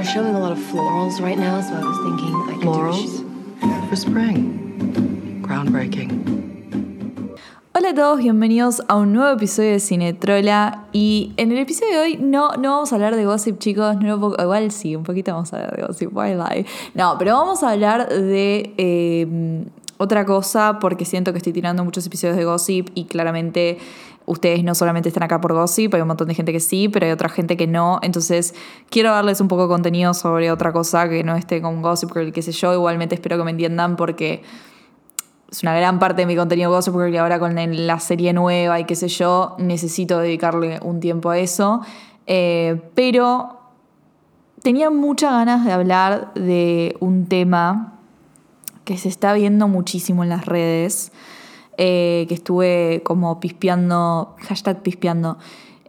They're showing a lot of florals right now, so I was thinking I could Florals? For spring. Groundbreaking. Hola a todos, bienvenidos a un nuevo episodio de Cinetrola. Y en el episodio de hoy no, no vamos a hablar de gossip, chicos. No, igual sí, un poquito vamos a hablar de gossip. why lie? No, pero vamos a hablar de eh, otra cosa porque siento que estoy tirando muchos episodios de gossip y claramente ustedes no solamente están acá por gossip, hay un montón de gente que sí, pero hay otra gente que no. Entonces quiero darles un poco de contenido sobre otra cosa que no esté con gossip girl, qué sé yo. Igualmente espero que me entiendan porque es una gran parte de mi contenido Gossip Girl y ahora con la serie nueva y qué sé yo, necesito dedicarle un tiempo a eso. Eh, pero tenía muchas ganas de hablar de un tema que se está viendo muchísimo en las redes, eh, que estuve como pispeando, hashtag pispeando,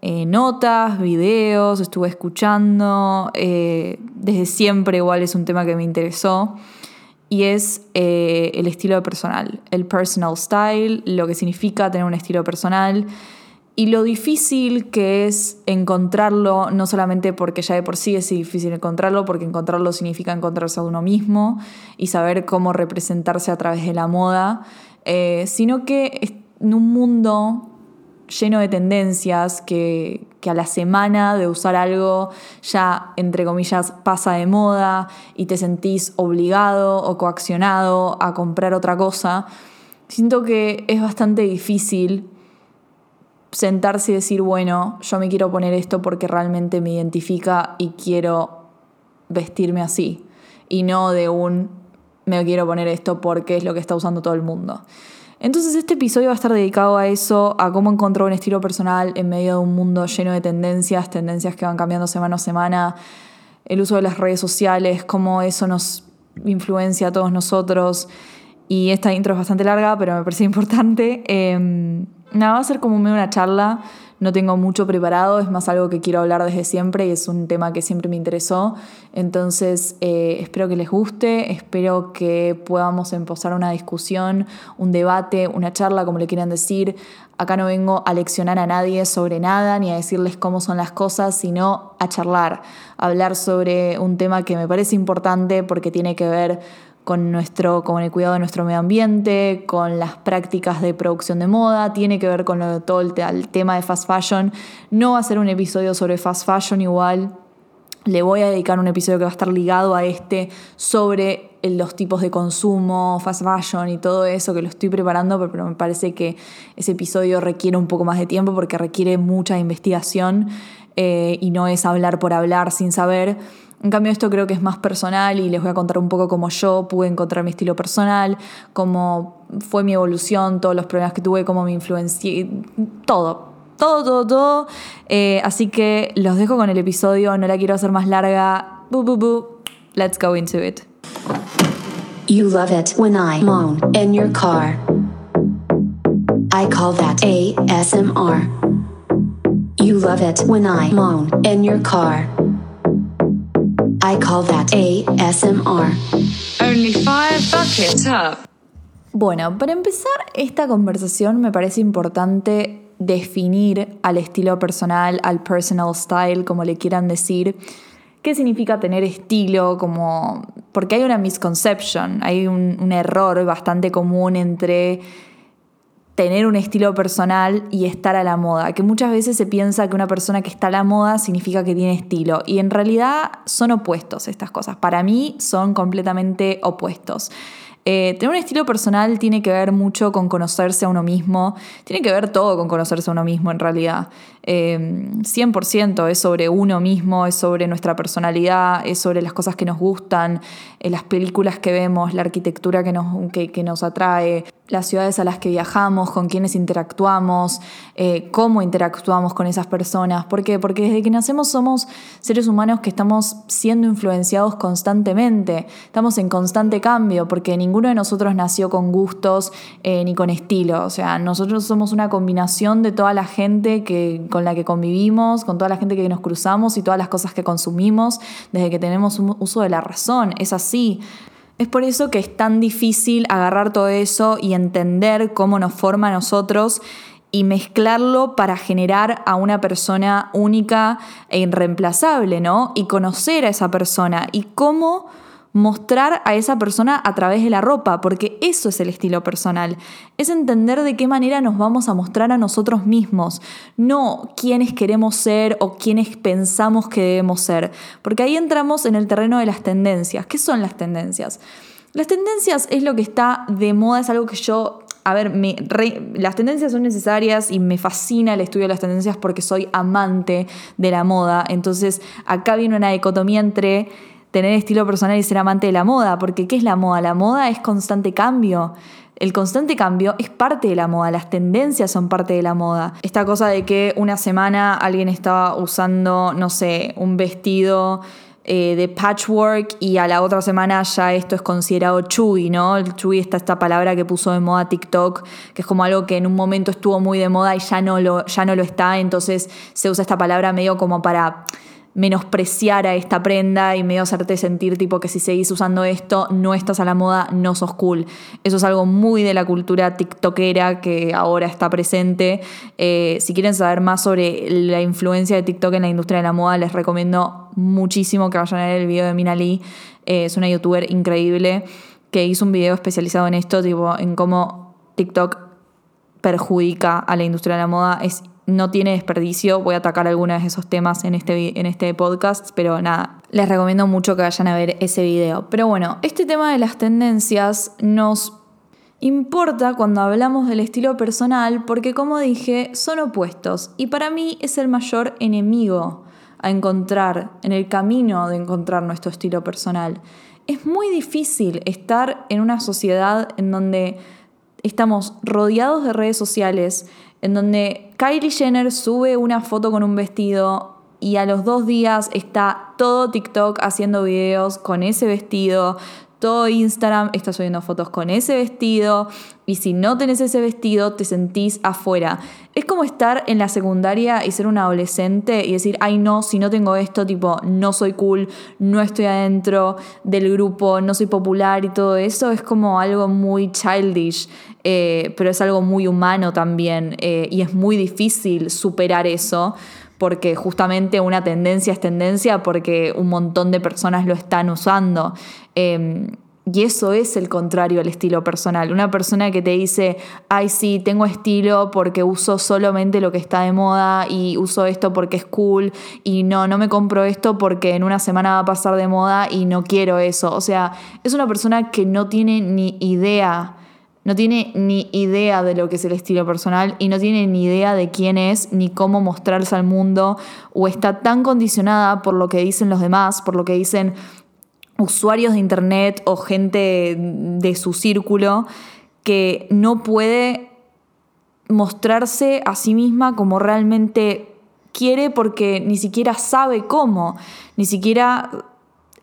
eh, notas, videos, estuve escuchando, eh, desde siempre igual es un tema que me interesó y es el estilo personal, el personal style, lo que significa tener un estilo personal y lo difícil que es encontrarlo, no solamente porque ya de por sí es difícil encontrarlo, porque encontrarlo significa encontrarse a uno mismo y saber cómo representarse a través de la moda, eh, sino que en un mundo lleno de tendencias que, que a la semana de usar algo ya, entre comillas, pasa de moda y te sentís obligado o coaccionado a comprar otra cosa, siento que es bastante difícil sentarse y decir, bueno, yo me quiero poner esto porque realmente me identifica y quiero vestirme así. Y no de un, me quiero poner esto porque es lo que está usando todo el mundo. Entonces este episodio va a estar dedicado a eso, a cómo encontrar un estilo personal en medio de un mundo lleno de tendencias, tendencias que van cambiando semana a semana, el uso de las redes sociales, cómo eso nos influencia a todos nosotros. Y esta intro es bastante larga, pero me parece importante. Eh, nada, va a ser como una charla. No tengo mucho preparado, es más algo que quiero hablar desde siempre y es un tema que siempre me interesó. Entonces, eh, espero que les guste, espero que podamos empezar una discusión, un debate, una charla, como le quieran decir. Acá no vengo a leccionar a nadie sobre nada ni a decirles cómo son las cosas, sino a charlar, hablar sobre un tema que me parece importante porque tiene que ver con, nuestro, con el cuidado de nuestro medio ambiente, con las prácticas de producción de moda, tiene que ver con lo- todo el, el tema de fast fashion. No va a ser un episodio sobre fast fashion igual. Le voy a dedicar un episodio que va a estar ligado a este sobre los tipos de consumo, fast fashion y todo eso que lo estoy preparando, pero me parece que ese episodio requiere un poco más de tiempo porque requiere mucha investigación eh, y no es hablar por hablar sin saber. En cambio, esto creo que es más personal y les voy a contar un poco cómo yo pude encontrar mi estilo personal, cómo fue mi evolución, todos los problemas que tuve, cómo me influencié, todo, todo, todo, todo. Eh, así que los dejo con el episodio, no la quiero hacer más larga. Bu, bu, bu. Let's go into it. You love it when I moan in your car. I call that ASMR. You love it when I moan in your car. I call that ASMR. Only five buckets up. Bueno, para empezar esta conversación me parece importante definir al estilo personal, al personal style, como le quieran decir, qué significa tener estilo, como porque hay una misconception, hay un, un error bastante común entre tener un estilo personal y estar a la moda, que muchas veces se piensa que una persona que está a la moda significa que tiene estilo y en realidad son opuestos estas cosas, para mí son completamente opuestos. Eh, tener un estilo personal tiene que ver mucho con conocerse a uno mismo, tiene que ver todo con conocerse a uno mismo en realidad. Eh, 100% es sobre uno mismo, es sobre nuestra personalidad, es sobre las cosas que nos gustan, eh, las películas que vemos, la arquitectura que nos, que nos atrae, las ciudades a las que viajamos, con quienes interactuamos, eh, cómo interactuamos con esas personas. ¿Por qué? Porque desde que nacemos somos seres humanos que estamos siendo influenciados constantemente, estamos en constante cambio, porque ninguno de nosotros nació con gustos eh, ni con estilo. O sea, nosotros somos una combinación de toda la gente que, con la que convivimos, con toda la gente que nos cruzamos y todas las cosas que consumimos desde que tenemos un uso de la razón. Es así. Es por eso que es tan difícil agarrar todo eso y entender cómo nos forma a nosotros y mezclarlo para generar a una persona única e irreemplazable, ¿no? Y conocer a esa persona y cómo mostrar a esa persona a través de la ropa, porque eso es el estilo personal. Es entender de qué manera nos vamos a mostrar a nosotros mismos, no quiénes queremos ser o quiénes pensamos que debemos ser, porque ahí entramos en el terreno de las tendencias. ¿Qué son las tendencias? Las tendencias es lo que está de moda, es algo que yo a ver, las tendencias son necesarias y me fascina el estudio de las tendencias porque soy amante de la moda. Entonces, acá viene una dicotomía entre tener estilo personal y ser amante de la moda, porque ¿qué es la moda? La moda es constante cambio. El constante cambio es parte de la moda, las tendencias son parte de la moda. Esta cosa de que una semana alguien estaba usando, no sé, un vestido eh, de patchwork y a la otra semana ya esto es considerado chui, ¿no? El chui está esta palabra que puso de moda TikTok, que es como algo que en un momento estuvo muy de moda y ya no lo, ya no lo está, entonces se usa esta palabra medio como para menospreciar a esta prenda y medio hacerte sentir tipo que si seguís usando esto no estás a la moda, no sos cool. Eso es algo muy de la cultura tiktokera que ahora está presente. Eh, si quieren saber más sobre la influencia de TikTok en la industria de la moda, les recomiendo muchísimo que vayan a ver el video de Mina Lee. Eh, es una youtuber increíble que hizo un video especializado en esto, tipo en cómo TikTok perjudica a la industria de la moda. Es no tiene desperdicio. Voy a atacar algunos de esos temas en este, en este podcast, pero nada, les recomiendo mucho que vayan a ver ese video. Pero bueno, este tema de las tendencias nos importa cuando hablamos del estilo personal porque como dije, son opuestos y para mí es el mayor enemigo a encontrar en el camino de encontrar nuestro estilo personal. Es muy difícil estar en una sociedad en donde estamos rodeados de redes sociales, en donde Kylie Jenner sube una foto con un vestido y a los dos días está todo TikTok haciendo videos con ese vestido, todo Instagram está subiendo fotos con ese vestido y si no tenés ese vestido te sentís afuera. Es como estar en la secundaria y ser un adolescente y decir, ay no, si no tengo esto, tipo, no soy cool, no estoy adentro del grupo, no soy popular y todo eso, es como algo muy childish, eh, pero es algo muy humano también eh, y es muy difícil superar eso porque justamente una tendencia es tendencia porque un montón de personas lo están usando. Em, y eso es el contrario al estilo personal. Una persona que te dice, ay, sí, tengo estilo porque uso solamente lo que está de moda y uso esto porque es cool y no, no me compro esto porque en una semana va a pasar de moda y no quiero eso. O sea, es una persona que no tiene ni idea no tiene ni idea de lo que es el estilo personal y no tiene ni idea de quién es ni cómo mostrarse al mundo o está tan condicionada por lo que dicen los demás, por lo que dicen usuarios de internet o gente de su círculo que no puede mostrarse a sí misma como realmente quiere porque ni siquiera sabe cómo, ni siquiera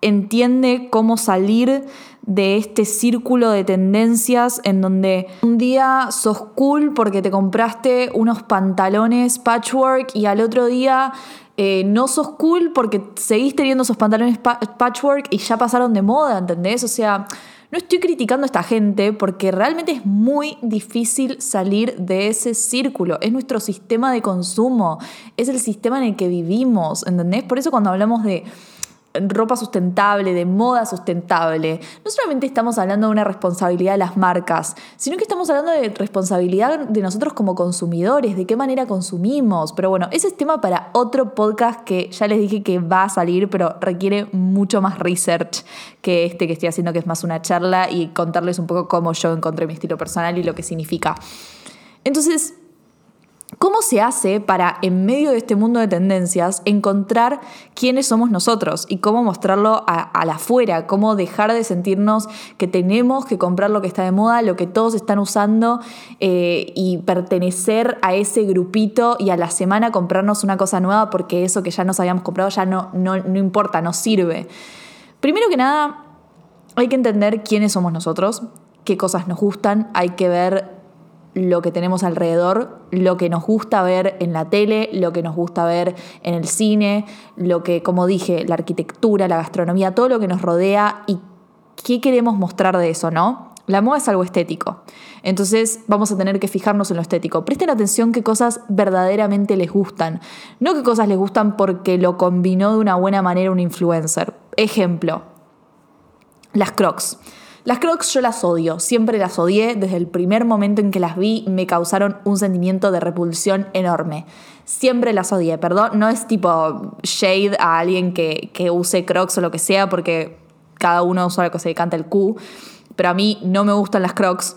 entiende cómo salir de este círculo de tendencias en donde un día sos cool porque te compraste unos pantalones patchwork y al otro día eh, no sos cool porque seguís teniendo esos pantalones patchwork y ya pasaron de moda, ¿entendés? O sea, no estoy criticando a esta gente porque realmente es muy difícil salir de ese círculo. Es nuestro sistema de consumo, es el sistema en el que vivimos, ¿entendés? Por eso cuando hablamos de ropa sustentable, de moda sustentable, no solamente estamos hablando de una responsabilidad de las marcas, sino que estamos hablando de responsabilidad de nosotros como consumidores, de qué manera consumimos. Pero bueno, ese es tema para otro podcast que ya les dije que va a salir, pero requiere mucho más research que este que estoy haciendo, que es más una charla y contarles un poco cómo yo encontré mi estilo personal y lo que significa. Entonces, ¿Cómo se hace para, en medio de este mundo de tendencias, encontrar quiénes somos nosotros y cómo mostrarlo a, la afuera? ¿Cómo dejar de sentirnos que tenemos que comprar lo que está de moda, lo que todos están usando eh, y pertenecer a ese grupito y a la semana comprarnos una cosa nueva porque eso que ya nos habíamos comprado ya no, no, no importa, no sirve? Primero que nada, hay que entender quiénes somos nosotros, qué cosas nos gustan, hay que ver lo que tenemos alrededor, lo que nos gusta ver en la tele, lo que nos gusta ver en el cine, lo que, como dije, la arquitectura, la gastronomía, todo lo que nos rodea y qué queremos mostrar de eso, ¿no? La moda es algo estético. Entonces vamos a tener que fijarnos en lo estético. Presten atención qué cosas verdaderamente les gustan. No qué cosas les gustan porque lo combinó de una buena manera un influencer. Ejemplo, las crocs. Las crocs yo las odio, siempre las odié, desde el primer momento en que las vi me causaron un sentimiento de repulsión enorme. Siempre las odié, perdón, no es tipo shade a alguien que, que use crocs o lo que sea, porque cada uno usa lo que se canta el Q, pero a mí no me gustan las crocs.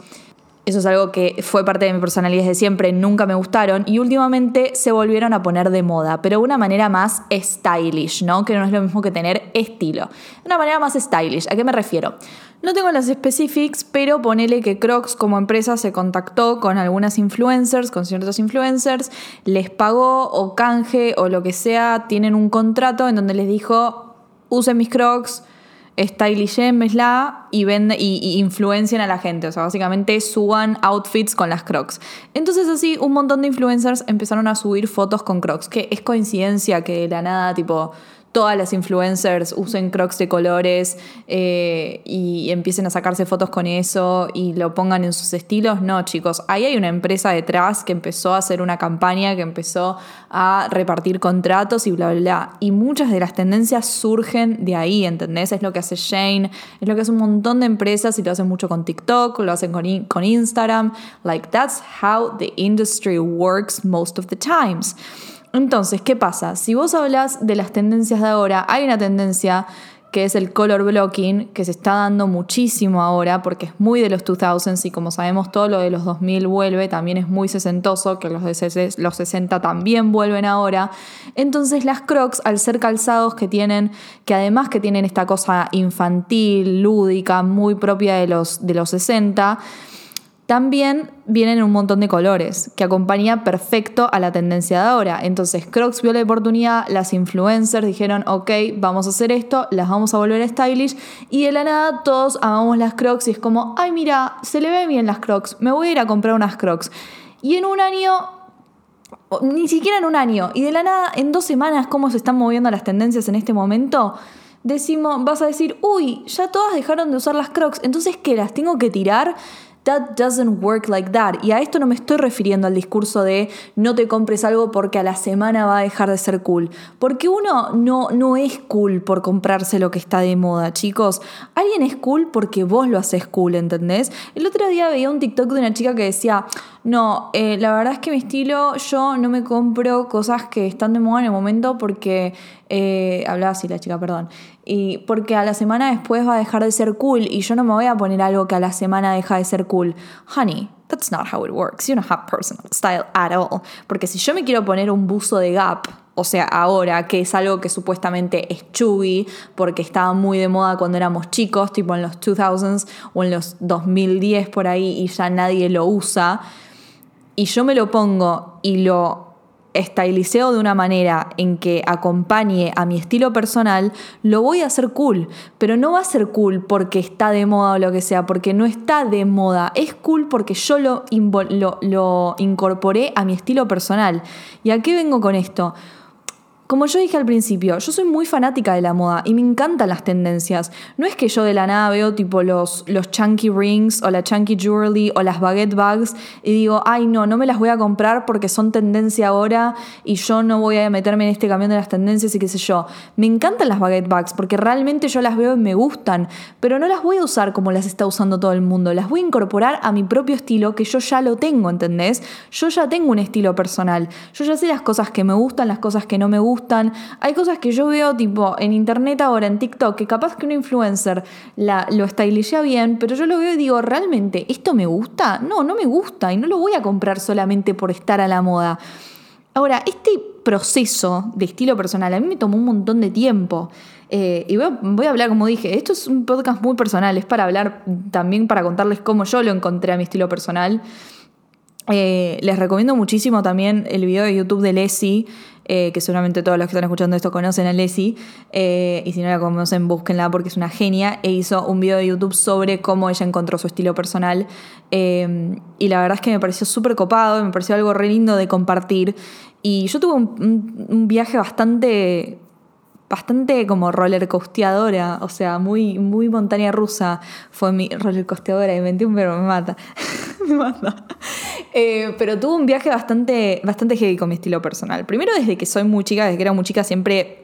Eso es algo que fue parte de mi personalidad desde siempre, nunca me gustaron y últimamente se volvieron a poner de moda, pero de una manera más stylish, ¿no? Que no es lo mismo que tener estilo. De una manera más stylish, ¿a qué me refiero? No tengo las specifics, pero ponele que Crocs como empresa se contactó con algunas influencers, con ciertos influencers, les pagó o canje o lo que sea, tienen un contrato en donde les dijo, usen mis Crocs, stylishémesla y, vende, y, y influencian a la gente. O sea, básicamente suban outfits con las crocs. Entonces así un montón de influencers empezaron a subir fotos con crocs. Que es coincidencia que de la nada, tipo, todas las influencers usen crocs de colores eh, y empiecen a sacarse fotos con eso y lo pongan en sus estilos. No, chicos, ahí hay una empresa detrás que empezó a hacer una campaña, que empezó a repartir contratos y bla, bla, bla. Y muchas de las tendencias surgen de ahí, ¿entendés? Es lo que hace Shane, es lo que hace un montón de empresas y lo hacen mucho con TikTok, lo hacen con, con Instagram. Like, that's how the industry works most of the times. Entonces, ¿qué pasa? Si vos hablas de las tendencias de ahora, hay una tendencia que es el color blocking, que se está dando muchísimo ahora porque es muy de los 2000s y como sabemos todo lo de los 2000 vuelve, también es muy sesentoso, que los de los 60 también vuelven ahora. Entonces las crocs, al ser calzados que tienen, que además que tienen esta cosa infantil, lúdica, muy propia de los, de los 60, también vienen un montón de colores que acompaña perfecto a la tendencia de ahora. Entonces Crocs vio la oportunidad, las influencers dijeron, ok, vamos a hacer esto, las vamos a volver stylish y de la nada todos amamos las Crocs y es como, ay mira, se le ve bien las Crocs, me voy a ir a comprar unas Crocs. Y en un año ni siquiera en un año, y de la nada, en dos semanas, cómo se están moviendo las tendencias en este momento, decimos, vas a decir, uy, ya todas dejaron de usar las crocs, entonces ¿qué? ¿Las tengo que tirar? That doesn't work like that. Y a esto no me estoy refiriendo al discurso de no te compres algo porque a la semana va a dejar de ser cool. Porque uno no, no es cool por comprarse lo que está de moda, chicos. Alguien es cool porque vos lo haces cool, ¿entendés? El otro día veía un TikTok de una chica que decía, no, eh, la verdad es que mi estilo, yo no me compro cosas que están de moda en el momento porque, eh, hablaba así la chica, perdón, y porque a la semana después va a dejar de ser cool y yo no me voy a poner algo que a la semana deja de ser cool. Honey, that's not how it works. You don't have personal style at all. Porque si yo me quiero poner un buzo de Gap, o sea, ahora, que es algo que supuestamente es chubby, porque estaba muy de moda cuando éramos chicos, tipo en los 2000s o en los 2010 por ahí, y ya nadie lo usa, y yo me lo pongo y lo estiliceo de una manera en que acompañe a mi estilo personal, lo voy a hacer cool. Pero no va a ser cool porque está de moda o lo que sea, porque no está de moda. Es cool porque yo lo, lo, lo incorporé a mi estilo personal. ¿Y a qué vengo con esto? Como yo dije al principio, yo soy muy fanática de la moda y me encantan las tendencias. No es que yo de la nada veo tipo los, los chunky rings o la chunky jewelry o las baguette bags y digo, ay no, no me las voy a comprar porque son tendencia ahora y yo no voy a meterme en este camión de las tendencias y qué sé yo. Me encantan las baguette bags porque realmente yo las veo y me gustan, pero no las voy a usar como las está usando todo el mundo. Las voy a incorporar a mi propio estilo que yo ya lo tengo, ¿entendés? Yo ya tengo un estilo personal. Yo ya sé las cosas que me gustan, las cosas que no me gustan hay cosas que yo veo tipo en internet ahora, en TikTok, que capaz que un influencer la, lo stylishea bien, pero yo lo veo y digo, ¿realmente esto me gusta? No, no me gusta y no lo voy a comprar solamente por estar a la moda. Ahora, este proceso de estilo personal a mí me tomó un montón de tiempo. Eh, y voy a, hablar, como dije, esto es un podcast muy personal, es para hablar también, para contarles cómo yo lo encontré a mi estilo personal. Eh, les recomiendo muchísimo también el video de YouTube de Leslie, eh, que seguramente todos los que están escuchando esto conocen a Leslie, eh, y si no la conocen, búsquenla porque es una genia, e hizo un video de YouTube sobre cómo ella encontró su estilo personal, y la verdad es que me pareció súper copado, me pareció algo re lindo de compartir, y yo tuve un viaje bastante bastante como roller coasteadora, o sea, muy, muy montaña rusa fue mi roller coasteadora, inventé un verbo, me mata, me mata. Eh, pero tuve un viaje bastante, bastante heavy con mi estilo personal. Primero desde que soy muy chica, desde que era muy chica siempre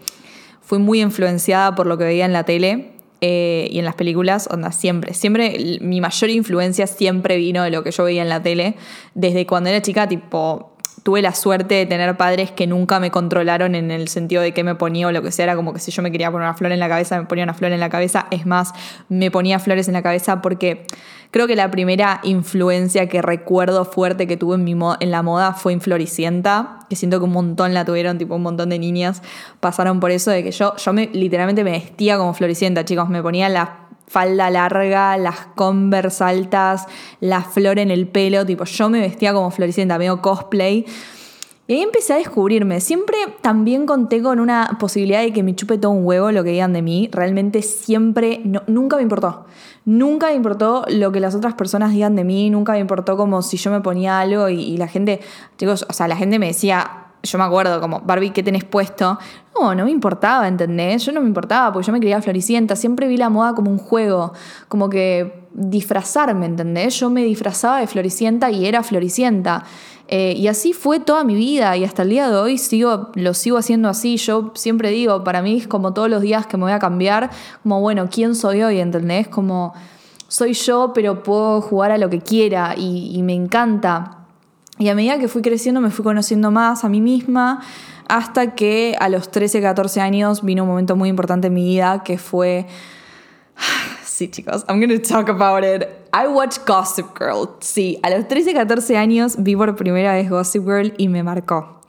fui muy influenciada por lo que veía en la tele. eh, y en las películas, onda, siempre, siempre, mi mayor influencia siempre vino de lo que yo veía en la tele. Desde cuando era chica, tipo, tuve la suerte de tener padres que nunca me controlaron en el sentido de qué me ponía o lo que sea. Era como que si yo me quería poner una flor en la cabeza, me ponía una flor en la cabeza. Es más, me ponía flores en la cabeza porque creo que la primera influencia que recuerdo fuerte que tuve en, mi en la moda fue en Floricienta, que siento que un montón la tuvieron, tipo un montón de niñas pasaron por eso de que yo, yo me, literalmente me vestía como Floricienta, chicos. Me ponía la falda larga, las converse altas, la flor en el pelo, tipo yo me vestía como Floricienta, medio cosplay. Y ahí empecé a descubrirme. Siempre también conté con una posibilidad de que me chupe todo un huevo lo que digan de mí. Realmente siempre, nunca me importó. Nunca me importó lo que las otras personas digan de mí. Nunca me importó como si yo me ponía algo y, y la gente, chicos, o sea, la gente me decía, yo me acuerdo como, Barbie, ¿qué tenés puesto? No, no me importaba, ¿entendés? Yo no me importaba porque yo me creía floricienta. Siempre vi la moda como un juego, como que disfrazarme, ¿entendés? Yo me disfrazaba de floricienta y era floricienta. Eh, y así fue toda mi vida y hasta el día de hoy sigo, lo sigo haciendo así. Yo siempre digo, para mí es como todos los días que me voy a cambiar, como bueno, ¿quién soy hoy? ¿Entendés? Como soy yo, pero puedo jugar a lo que quiera y, y me encanta. Y a medida que fui creciendo me fui conociendo más a mí misma hasta que a los 13, 14 años vino un momento muy importante en mi vida que fue... Sí, chicos, I'm gonna talk about it. I watched Gossip Girl. Sí, a los 13, 14 años vi por primera vez Gossip Girl y me marcó.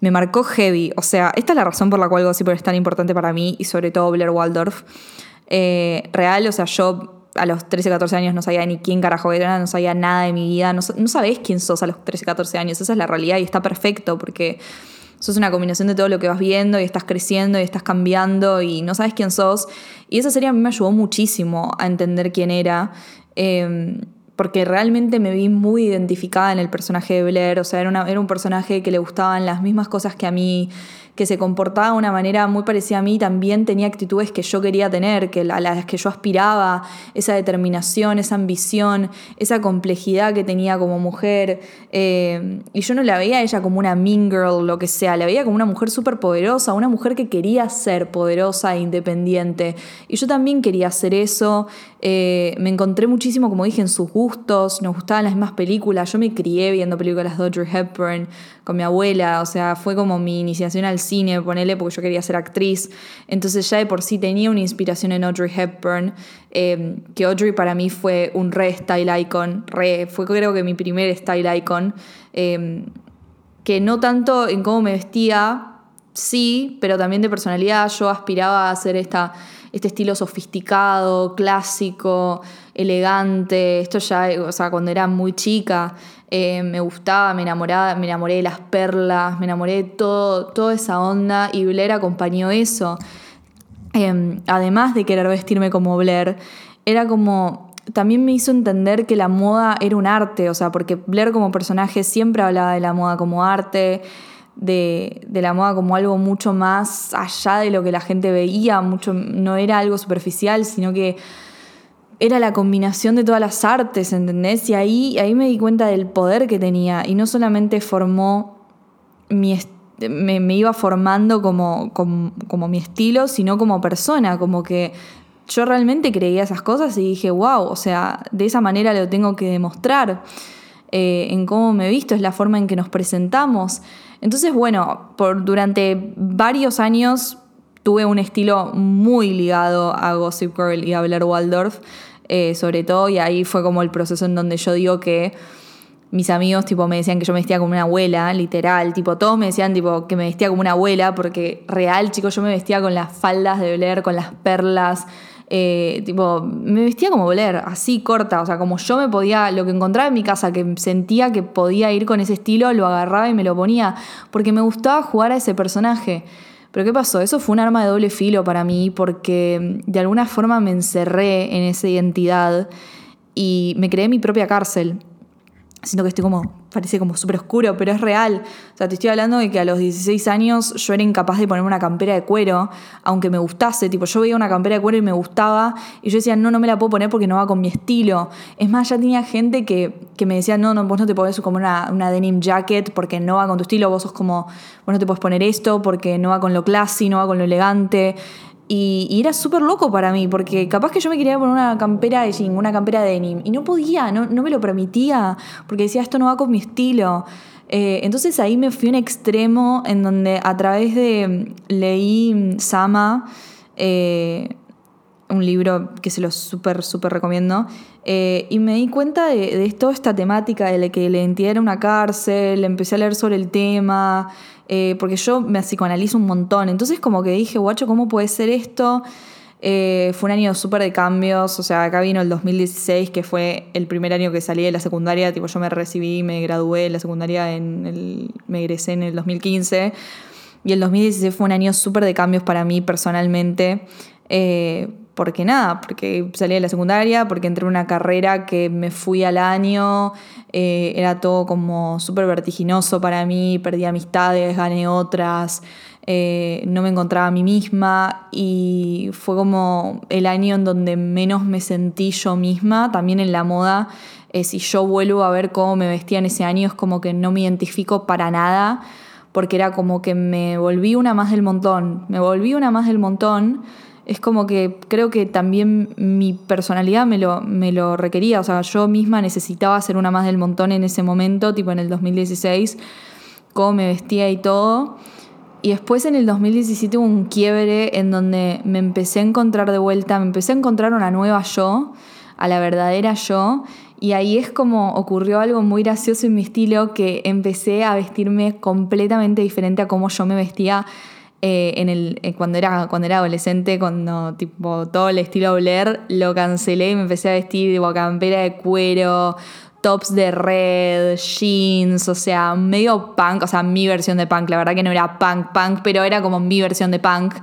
Me marcó heavy. O sea, esta es la razón por la cual Gossip Girl es tan importante para mí y sobre todo Blair Waldorf. Eh, real, o sea, yo a los 13, 14 años no sabía ni quién carajo era, no sabía nada de mi vida, no, no sabés quién sos a los 13, 14 años, esa es la realidad y está perfecto porque sos una combinación de todo lo que vas viendo y estás creciendo y estás cambiando y no sabes quién sos. Y esa serie a mí me ayudó muchísimo a entender quién era. eh, porque realmente me vi muy identificada en el personaje de Blair, o sea, era, era un personaje que le gustaban las mismas cosas que a mí, que se comportaba de una manera muy parecida a mí, también tenía actitudes que yo quería tener, que, a las que yo aspiraba, esa determinación, esa ambición, esa complejidad que tenía como mujer. eh, y yo no la veía a ella como una mean girl, lo que sea, la veía como una mujer súper poderosa, una mujer que quería ser poderosa e independiente. Y yo también quería hacer eso. eh, me encontré muchísimo, como dije, en sus gustos, nos gustaban las mismas películas. Yo me crié viendo películas de Audrey Hepburn con mi abuela, o sea, fue como mi iniciación al cine, ponele, porque yo quería ser actriz. Entonces ya de por sí tenía una inspiración en Audrey Hepburn, eh, que Audrey para mí fue un re style icon, re, fue creo que mi primer style icon, eh, que no tanto en cómo me vestía, sí, pero también de personalidad. Yo aspiraba a hacer esta, este estilo sofisticado, clásico, elegante. Esto ya, o sea, cuando era muy chica, eh, me gustaba, me enamoraba, me enamoré de las perlas, me enamoré de todo, toda esa onda y Blair acompañó eso. Eh, además de querer vestirme como Blair, era como también me hizo entender que la moda era un arte, o sea, porque Blair como personaje siempre hablaba de la moda como arte, de, la moda como algo mucho más allá de lo que la gente veía, mucho, no era algo superficial, sino que era la combinación de todas las artes, ¿entendés? Y ahí, ahí me di cuenta del poder que tenía, y no solamente formó mi me, me iba formando como, como, como mi estilo, sino como persona, como que yo realmente creía esas cosas y dije, wow, o sea, de esa manera lo tengo que demostrar. eh, en cómo me he visto, es la forma en que nos presentamos. Entonces, bueno, por, durante varios años tuve un estilo muy ligado a Gossip Girl y a Blair Waldorf, eh, sobre todo, y ahí fue como el proceso en donde yo digo que mis amigos tipo me decían que yo me vestía como una abuela, literal, tipo todos me decían tipo que me vestía como una abuela porque real, chicos, yo me vestía con las faldas de Blair, con las perlas, eh, tipo me vestía como Blair, así corta, o sea, como yo me podía, lo que encontraba en mi casa, que sentía que podía ir con ese estilo, lo agarraba y me lo ponía, porque me gustaba jugar a ese personaje. Pero ¿qué pasó? Eso fue un arma de doble filo para mí porque de alguna forma me encerré en esa identidad y me creé mi propia cárcel. Siento que estoy como, parece como súper oscuro, pero es real. O sea, te estoy hablando de que a los 16 años yo era incapaz de ponerme una campera de cuero, aunque me gustase. Tipo, yo veía una campera de cuero y me gustaba, y yo decía, no, no me la puedo poner porque no va con mi estilo. Es más, ya tenía gente que, que me decía, no, no, vos no te podés como una, una denim jacket porque no va con tu estilo, vos sos como, vos no te podés poner esto porque no va con lo classy, no va con lo elegante. Y, era súper loco para mí, porque capaz que yo me quería poner una campera de jean, una campera de denim, y no podía, no, no me lo permitía, porque decía, esto no va con mi estilo. Eh, entonces ahí me fui a un extremo en donde a través de, leí Sama, eh, un libro que se lo súper, súper recomiendo, eh, y me di cuenta de, de toda esta temática de que la identidad era una cárcel, empecé a leer sobre el tema, eh, porque yo me psicoanalizo un montón, entonces como que dije, guacho, ¿cómo puede ser esto? Eh, fue un año súper de cambios, o sea, acá vino el 2016, que fue el primer año que salí de la secundaria, tipo yo me recibí, me gradué de la secundaria, en el, me egresé en el 2015, y el 2016 fue un año súper de cambios para mí personalmente. Porque nada, porque salí de la secundaria, porque entré en una carrera que me fui al año, eh, era todo como súper vertiginoso para mí, perdí amistades, gané otras, eh, no me encontraba a mí misma y fue como el año en donde menos me sentí yo misma, también en la moda. Eh, si yo vuelvo a ver cómo me vestía en ese año, es como que no me identifico para nada, porque era como que me volví una más del montón, me volví una más del montón es como que creo que también mi personalidad me lo, me lo requería. O sea, yo misma necesitaba ser una más del montón en ese momento, tipo en el 2016, cómo me vestía y todo. Y después en el 2017 hubo un quiebre en donde me empecé a encontrar de vuelta, me empecé a encontrar una nueva yo, a la verdadera yo. Y ahí es como ocurrió algo muy gracioso en mi estilo, que empecé a vestirme completamente diferente a cómo yo me vestía eh, en el, eh, cuando, era, cuando era adolescente, cuando tipo todo el estilo Blair lo cancelé y me empecé a vestir de campera de cuero, tops de red, jeans, o sea, medio punk, o sea, mi versión de punk, la verdad que no era punk, punk, pero era como mi versión de punk,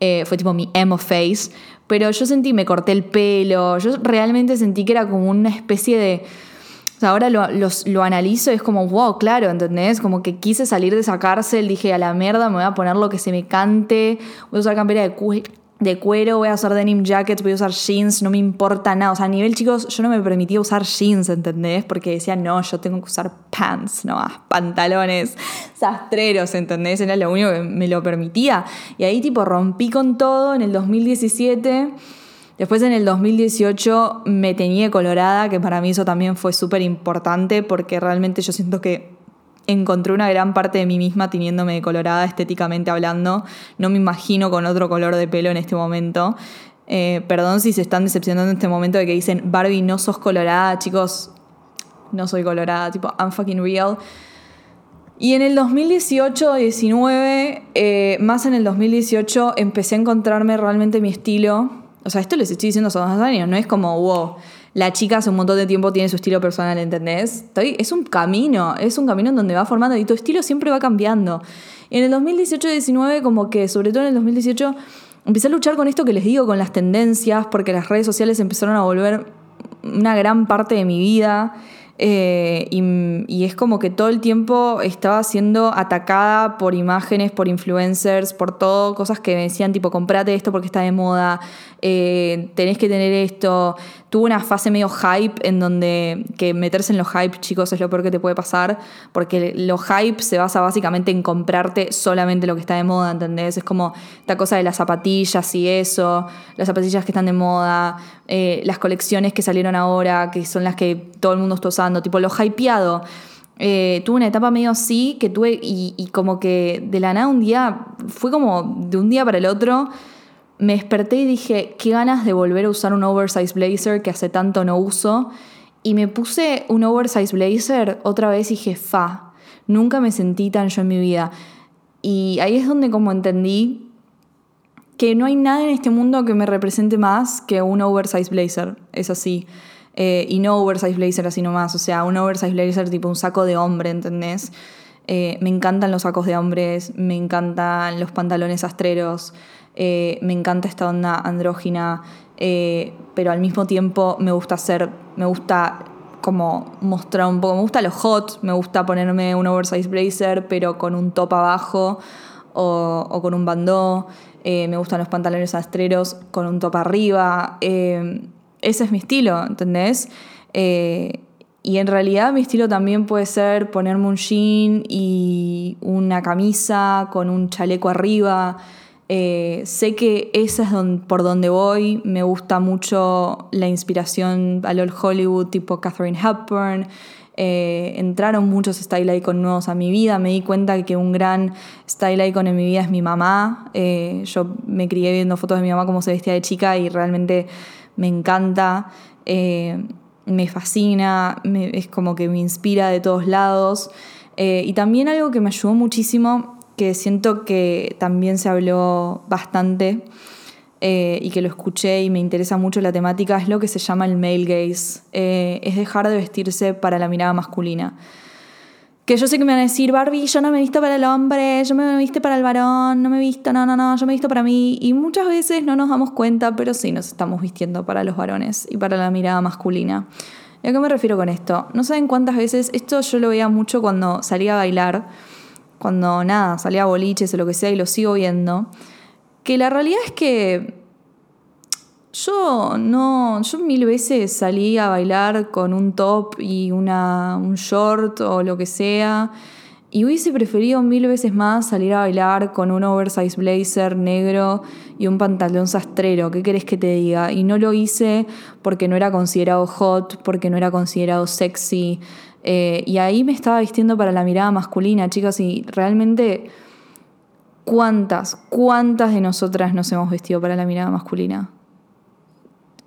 eh, fue tipo mi emo face, pero yo sentí, me corté el pelo, yo realmente sentí que era como una especie de ahora lo, lo analizo y es como, wow, claro, ¿entendés? Como que quise salir de esa cárcel, dije, a la mierda, me voy a poner lo que se me cante, voy a usar campera de, cuero, voy a usar denim jackets, voy a usar jeans, no me importa nada. O sea, a nivel chicos, yo no me permitía usar jeans, ¿entendés? Porque decía, no, yo tengo que usar pants, no, pantalones sastreros, ¿entendés? Era lo único que me lo permitía. Y ahí tipo rompí con todo en el 2017 Después en el 2018 me tenía colorada, que para mí eso también fue súper importante porque realmente yo siento que encontré una gran parte de mí misma teniéndome colorada estéticamente hablando. No me imagino con otro color de pelo en este momento. Eh, perdón si se están decepcionando en este momento de que dicen, Barbie, no sos colorada, chicos. No soy colorada, tipo, I'm fucking real. Y en el 2018-19, eh, más en el 2018, empecé a encontrarme realmente mi estilo o sea, esto les estoy diciendo hace dos años, no es como, wow, la chica hace un montón de tiempo tiene su estilo personal, ¿entendés? es un camino, es un camino en donde va formando y tu estilo siempre va cambiando. En el 2018-19, como que, sobre todo en el 2018, empecé a luchar con esto que les digo, con las tendencias, porque las redes sociales empezaron a volver una gran parte de mi vida. Eh, y, es como que todo el tiempo estaba siendo atacada por imágenes, por influencers, por todo, cosas que me decían tipo, comprate esto porque está de moda, eh, tenés que tener esto. Tuve una fase medio hype en donde que meterse en los hype, chicos, es lo peor que te puede pasar, porque los hype se basa básicamente en comprarte solamente lo que está de moda, ¿entendés? Es como esta cosa de las zapatillas y eso, las zapatillas que están de moda, eh, las colecciones que salieron ahora, que son las que todo el mundo está usando, tipo lo hypeado. Eh, tuve una etapa medio así que tuve y, y como que de la nada un día, fue como de un día para el otro, me desperté y dije, qué ganas de volver a usar un oversize blazer que hace tanto no uso. Y me puse un oversize blazer otra vez y dije, fa, nunca me sentí tan yo en mi vida. Y ahí es donde como entendí que no hay nada en este mundo que me represente más que un oversize blazer, es así. Eh, y no oversize blazer así nomás, o sea, un oversize blazer tipo un saco de hombre, ¿entendés? Eh, me encantan los sacos de hombres, me encantan los pantalones astreros, eh, me encanta esta onda andrógina, pero al mismo tiempo me gusta ser, me gusta como mostrar un poco. Me gusta lo hot, me gusta ponerme un oversize blazer, pero con un top abajo o, con un bandó. Me gustan los pantalones astreros con un top arriba. Ese es mi estilo, ¿entendés? Eh, y en realidad mi estilo también puede ser ponerme un jean y una camisa con un chaleco arriba. Eh, sé que esa es por donde voy. Me gusta mucho la inspiración al old Hollywood, tipo Catherine Hepburn. Eh, entraron muchos style icon nuevos a mi vida. Me di cuenta que un gran style icon en mi vida es mi mamá. Yo me crié viendo fotos de mi mamá como se vestía de chica y realmente me encanta me fascina, es como que me inspira de todos lados. Eh, y también algo que me ayudó muchísimo, que siento que también se habló bastante eh, y que lo escuché y me interesa mucho la temática, es lo que se llama el male gaze. Eh, es dejar de vestirse para la mirada masculina que yo sé que me van a decir, Barbie, yo no me he visto para el hombre, yo me he visto para el varón, no me he visto, no, no, no, yo me he visto para mí. Y muchas veces no nos damos cuenta, pero sí nos estamos vistiendo para los varones y para la mirada masculina. ¿Y a qué me refiero con esto? No saben cuántas veces, esto yo lo veía mucho cuando salía a bailar, cuando nada, salía a boliches o lo que sea y lo sigo viendo, que la realidad es que yo no, yo mil veces salí a bailar con un top y una, un short o lo que sea. Y hubiese preferido mil veces más salir a bailar con un oversize blazer negro y un pantalón sastrero. ¿Qué querés que te diga? Y no lo hice porque no era considerado hot, porque no era considerado sexy. Eh, y ahí me estaba vistiendo para la mirada masculina, chicas. Y realmente, ¿cuántas, cuántas de nosotras nos hemos vestido para la mirada masculina?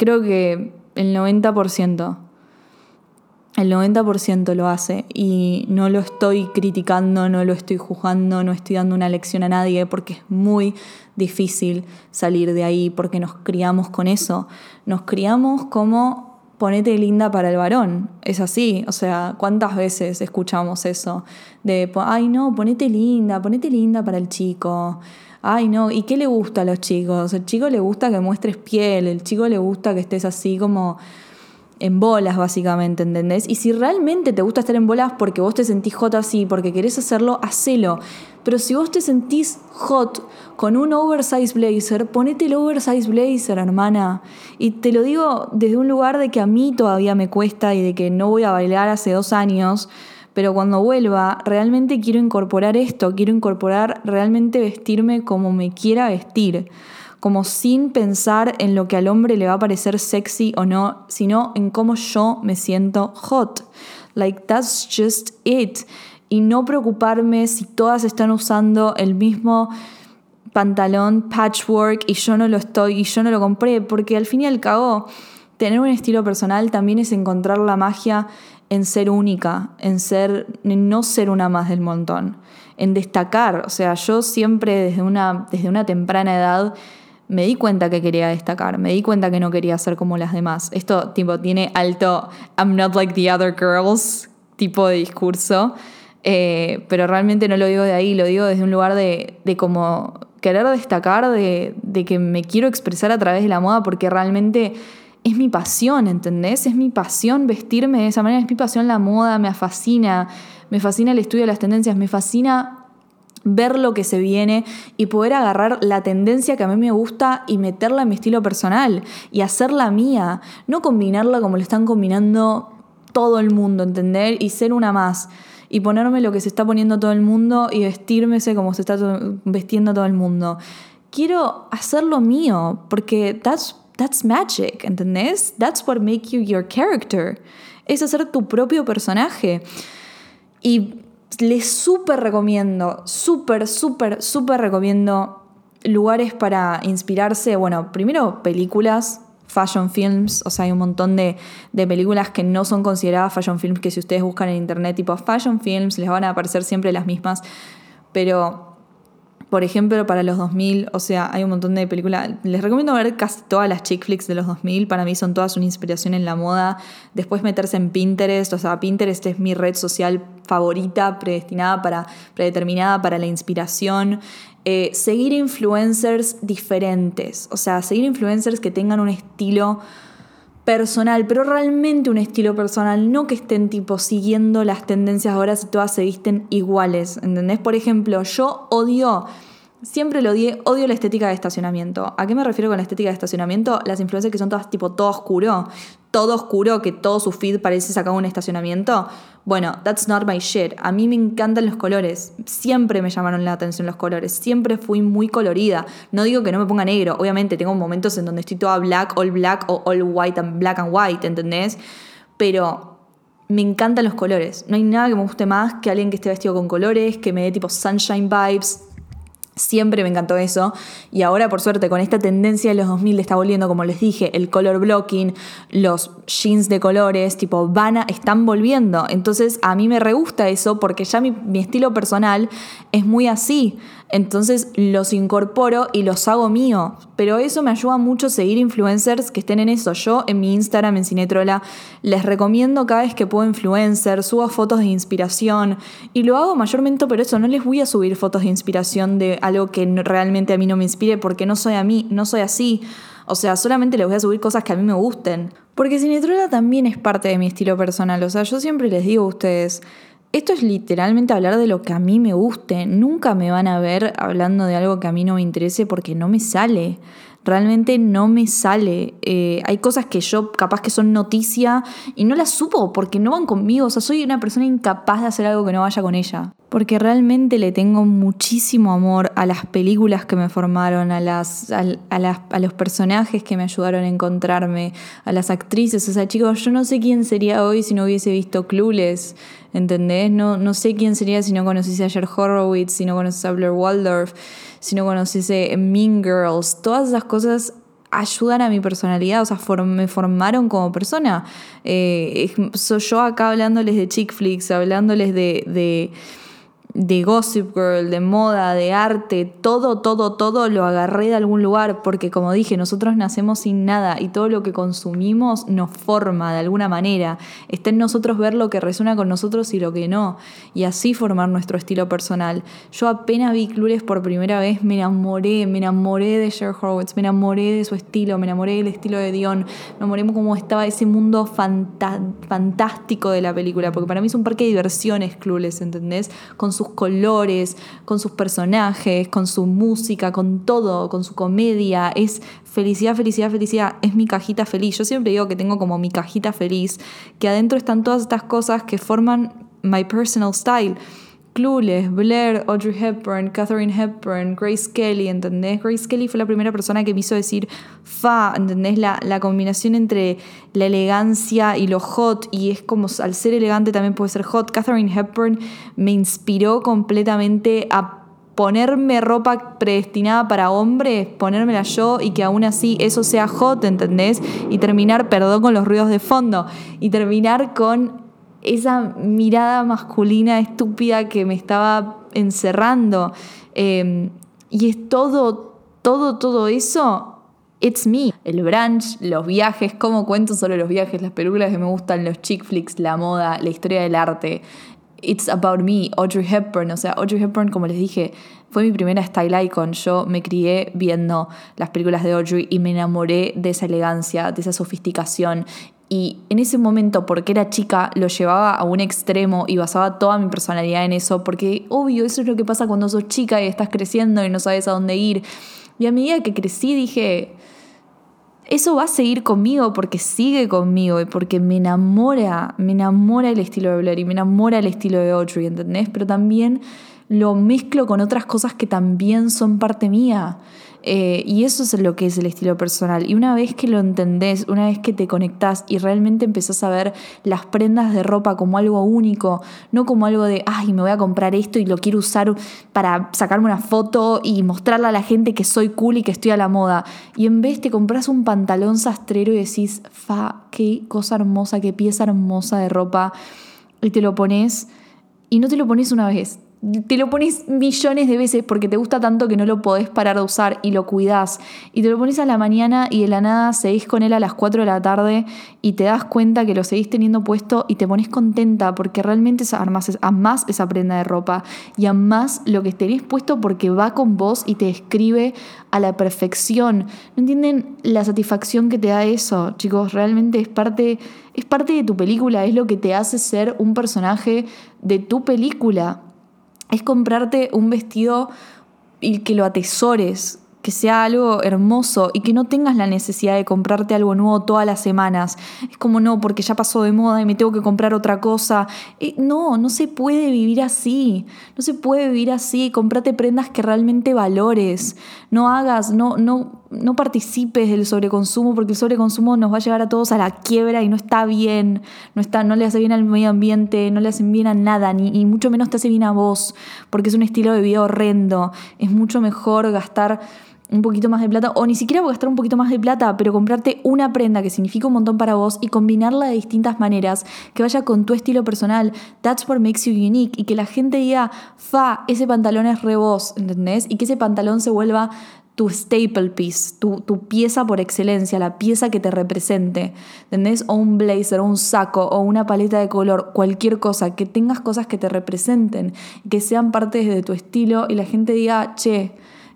Creo que el 90%. El 90% lo hace y no lo estoy criticando, no lo estoy juzgando, no estoy dando una lección a nadie porque es muy difícil salir de ahí porque nos criamos con eso. Nos criamos como ponete linda para el varón. Es así, o sea, ¿cuántas veces escuchamos eso? De, ay no, ponete linda, ponete linda para el chico ay no, ¿y qué le gusta a los chicos? El chico le gusta que muestres piel, el chico le gusta que estés así como en bolas, básicamente, ¿entendés? Y si realmente te gusta estar en bolas porque vos te sentís hot así, porque querés hacerlo, hacelo. Pero si vos te sentís hot con un oversize blazer, ponete el oversize blazer, hermana. Y te lo digo desde un lugar de que a mí todavía me cuesta y de que no voy a bailar hace dos años pero cuando vuelva realmente quiero incorporar esto, quiero incorporar realmente vestirme como me quiera vestir, como sin pensar en lo que al hombre le va a parecer sexy o no, sino en cómo yo me siento hot. Like that's just it. Y no preocuparme si todas están usando el mismo pantalón patchwork y yo no lo estoy y yo no lo compré, porque al fin y al cabo tener un estilo personal también es encontrar la magia en ser única, en ser, no ser una más del montón, en destacar. O sea, yo siempre desde una, desde una temprana edad me di cuenta que quería destacar, me di cuenta que no quería ser como las demás. Esto tipo tiene alto I'm not like the other girls tipo de discurso, eh, pero realmente no lo digo de ahí, lo digo desde un lugar de, de como querer destacar, de, de que me quiero expresar a través de la moda porque realmente es mi pasión, ¿entendés? Es mi pasión vestirme de esa manera, es mi pasión la moda, me fascina, me fascina el estudio de las tendencias, me fascina ver lo que se viene y poder agarrar la tendencia que a mí me gusta y meterla en mi estilo personal y hacerla mía, no combinarla como lo están combinando todo el mundo, ¿entender? Y ser una más y ponerme lo que se está poniendo todo el mundo y vestirme como se está vestiendo todo el mundo. Quiero hacerlo mío porque that's that's magic, ¿entendés? That's what makes you your character. Es hacer tu propio personaje. Y les súper recomiendo, súper, súper, súper recomiendo lugares para inspirarse. Bueno, primero películas, fashion films, o sea, hay un montón de, de, películas que no son consideradas fashion films, que si ustedes buscan en internet tipo fashion films, les van a aparecer siempre las mismas, pero por ejemplo, para los 2000, o sea, hay un montón de películas. Les recomiendo ver casi todas las chick flicks de los 2000. Para mí son todas una inspiración en la moda. Después meterse en Pinterest. O sea, Pinterest es mi red social favorita, predestinada para, predeterminada para la inspiración. Eh, seguir influencers diferentes. O sea, seguir influencers que tengan un estilo personal, pero realmente un estilo personal, no que estén tipo siguiendo las tendencias ahora si todas se visten iguales, ¿entendés? Por ejemplo, yo odio, siempre lo odié, odio la estética de estacionamiento. ¿A qué me refiero con la estética de estacionamiento? Las influencias que son todas tipo todo oscuro, todo oscuro, que todo su feed parece sacado un estacionamiento. Bueno, that's not my shit. A mí me encantan los colores. Siempre me llamaron la atención los colores. Siempre fui muy colorida. No digo que no me ponga negro. Obviamente tengo momentos en donde estoy toda black, all black o all white and black and white, ¿entendés? Pero me encantan los colores. No hay nada que me guste más que alguien que esté vestido con colores, que me dé tipo sunshine vibes, Siempre me encantó eso y ahora por suerte con esta tendencia de los 2000 está volviendo, como les dije, el color blocking, los jeans de colores, tipo, van a, están volviendo. Entonces a mí me re gusta eso porque ya mi, mi estilo personal es muy así. Entonces los incorporo y los hago mío. Pero eso me ayuda mucho seguir influencers que estén en eso. Yo en mi Instagram, en Cinetrola, les recomiendo cada vez que puedo influencers, subo fotos de inspiración. Y lo hago mayormente por eso. No les voy a subir fotos de inspiración de algo que realmente a mí no me inspire porque no soy a mí, no soy así. O sea, solamente les voy a subir cosas que a mí me gusten. Porque Cinetrola también es parte de mi estilo personal. O sea, yo siempre les digo a ustedes, esto es literalmente hablar de lo que a mí me guste. Nunca me van a ver hablando de algo que a mí no me interese porque no me sale. Realmente no me sale. Eh, hay cosas que yo capaz que son noticia y no las supo porque no van conmigo. O sea, soy una persona incapaz de hacer algo que no vaya con ella. Porque realmente le tengo muchísimo amor a las películas que me formaron, a, las, a, a los personajes que me ayudaron a encontrarme, a las actrices. O sea, chicos, yo no sé quién sería hoy si no hubiese visto Clueless. ¿entendés? No, no sé quién sería si no conociese a Jer Horowitz, si no conociese a Blair Waldorf, si no conociese Mean Girls. Todas esas cosas ayudan a mi personalidad, o sea, me formaron como persona. Eh, soy yo acá hablándoles de chick flicks, hablándoles de de Gossip Girl, de moda, de arte, todo, todo, todo lo agarré de algún lugar porque como dije, nosotros nacemos sin nada y todo lo que consumimos nos forma de alguna manera. Está en nosotros ver lo que resuena con nosotros y lo que no y así formar nuestro estilo personal. Yo apenas vi Clueless por primera vez, me enamoré, me enamoré de Sher Horowitz, me enamoré de su estilo, me enamoré del estilo de Dion, me enamoré cómo estaba ese mundo fantástico de la película, porque para mí es un parque de diversiones Clueless, ¿entendés? Con colores, con sus personajes, con su música, con todo, con su comedia. Es felicidad, felicidad, felicidad. Es mi cajita feliz. Yo siempre digo que tengo como mi cajita feliz, que adentro están todas estas cosas que forman my personal style. Clueless, Blair, Audrey Hepburn, Catherine Hepburn, Grace Kelly, ¿entendés? Grace Kelly fue la primera persona que me hizo decir fa, ¿entendés? La, la combinación entre la elegancia y lo hot, y es como al ser elegante también puede ser hot. Catherine Hepburn me inspiró completamente a ponerme ropa predestinada para hombres, ponérmela yo y que aún así eso sea hot, ¿entendés? Y terminar, perdón con los ruidos de fondo, y terminar con esa mirada masculina estúpida que me estaba encerrando. Em, y es todo, todo, todo eso. It's me. El brunch, los viajes, cómo cuento solo los viajes, las películas que me gustan, los chick flicks, la moda, la historia del arte. It's about me, Audrey Hepburn. O sea, Audrey Hepburn, como les dije, fue mi primera style icon. Yo me crié viendo las películas de Audrey y me enamoré de esa elegancia, de esa sofisticación y en ese momento, porque era chica, lo llevaba a un extremo y basaba toda mi personalidad en eso, porque obvio, eso es lo que pasa cuando sos chica y estás creciendo y no sabes a dónde ir. Y a medida que crecí dije, eso va a seguir conmigo porque sigue conmigo y porque me enamora, me enamora el estilo de Blair y me enamora el estilo de Audrey, ¿entendés? Pero también lo mezclo con otras cosas que también son parte mía. Eh, y eso es lo que es el estilo personal. Y una vez que lo entendés, una vez que te conectás y realmente empezás a ver las prendas de ropa como algo único, no como algo de, ay, me voy a comprar esto y lo quiero usar para sacarme una foto y mostrarle a la gente que soy cool y que estoy a la moda. Y en vez te compras un pantalón sastrero y decís, fa, qué cosa hermosa, qué pieza hermosa de ropa, y te lo pones, y no te lo pones una vez, te lo pones millones de veces porque te gusta tanto que no lo podés parar de usar y lo cuidás. Y te lo pones a la mañana y de la nada seguís con él a las 4 de la tarde y te das cuenta que lo seguís teniendo puesto y te pones contenta porque realmente amás, amás esa prenda de ropa y amás lo que tenés puesto porque va con vos y te describe a la perfección. ¿No entienden la satisfacción que te da eso, chicos? Realmente es parte, es parte de tu película, es lo que te hace ser un personaje de tu película es comprarte un vestido y que lo atesores, que sea algo hermoso y que no tengas la necesidad de comprarte algo nuevo todas las semanas. Es como no, porque ya pasó de moda y me tengo que comprar otra cosa. Eh, no, no se puede vivir así. No se puede vivir así. Comprate prendas que realmente valores. No hagas, no, no, no participes del sobreconsumo porque el sobreconsumo nos va a llevar a todos a la quiebra y no está bien. No, está, no le hace bien al medio ambiente, no le hace bien a nada, ni, ni mucho menos te hace bien a vos, porque es un estilo de vida horrendo. Es mucho mejor gastar un poquito más de plata, o ni siquiera gastar un poquito más de plata, pero comprarte una prenda que significa un montón para vos y combinarla de distintas maneras, que vaya con tu estilo personal. That's what makes you unique. Y que la gente diga, fa, ese pantalón es re vos, ¿entendés? Y que ese pantalón se vuelva tu staple piece, tu, tu, pieza por excelencia, la pieza que te represente, ¿entendés? O un blazer, o un saco, o una paleta de color, cualquier cosa, que tengas cosas que te representen, que sean parte de tu estilo y la gente diga, che,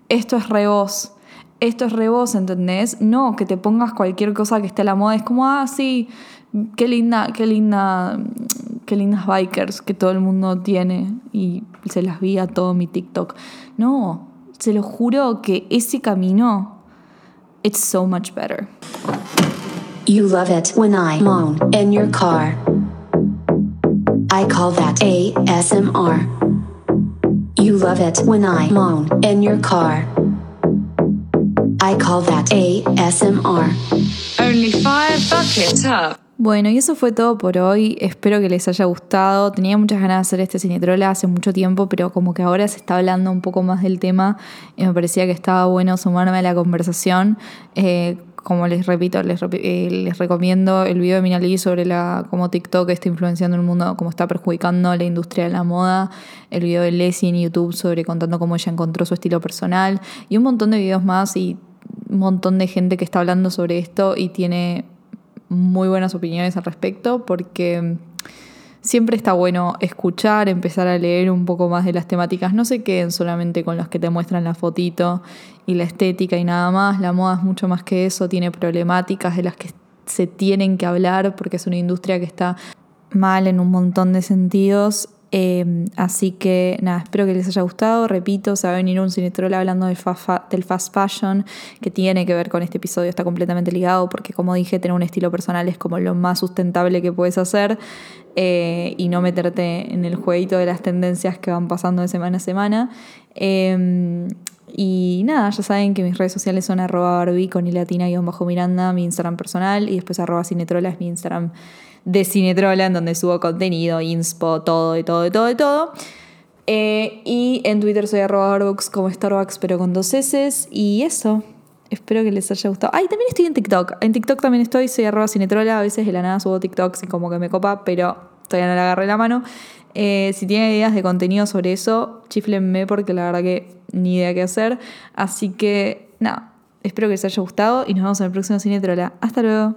esto es re vos, esto es re vos, ¿entendés? No, que te pongas cualquier cosa que esté a la moda, es como, ah, sí, qué linda, qué linda, qué lindas bikers que todo el mundo tiene y se las vi a todo mi TikTok. No, se lo juro que ese camino, it's so much better. You love it when I moan in your car. I call that ASMR. You love it when I moan in your car. I call that ASMR. Only five buckets up. Bueno, y eso fue todo por hoy. Espero que les haya gustado. Tenía muchas ganas de hacer este cinetrola hace mucho tiempo, pero como que ahora se está hablando un poco más del tema y me parecía que estaba bueno sumarme a la conversación. Eh, como les repito, les, eh, les, recomiendo el video de Minali sobre la, cómo TikTok está influenciando el mundo, cómo está perjudicando la industria de la moda, el video de Leslie en YouTube sobre contando cómo ella encontró su estilo personal y un montón de videos más y un montón de gente que está hablando sobre esto y tiene muy buenas opiniones al respecto porque siempre está bueno escuchar, empezar a leer un poco más de las temáticas. No se queden solamente con los que te muestran la fotito y la estética y nada más. La moda es mucho más que eso, tiene problemáticas de las que se tienen que hablar porque es una industria que está mal en un montón de sentidos Em, así que nada, espero que les haya gustado. Repito, se va a venir un cinetrol hablando del, fast fashion que tiene que ver con este episodio, está completamente ligado porque como dije, tener un estilo personal es como lo más sustentable que puedes hacer eh, y no meterte en el jueguito de las tendencias que van pasando de semana a semana. Em, y nada, ya saben que mis redes sociales son arroba barbie con y latina-bajo miranda, mi Instagram personal, y después arroba cinetrola es mi Instagram de Cinetrola, en donde subo contenido, inspo, todo, y todo, y todo, y todo. Eh, y en Twitter soy arroba Starbucks como Starbucks, pero con dos S. Y eso. Espero que les haya gustado. Ay, también estoy en TikTok. En TikTok también estoy, soy arroba cinetrola. A veces de la nada subo TikToks y como que me copa, pero todavía no le agarré la mano. Eh, si tienen ideas de contenido sobre eso, chiflenme porque la verdad que ni idea qué hacer. Así que, nada, espero que les haya gustado y nos vemos en el próximo Cinetrola. Hasta luego.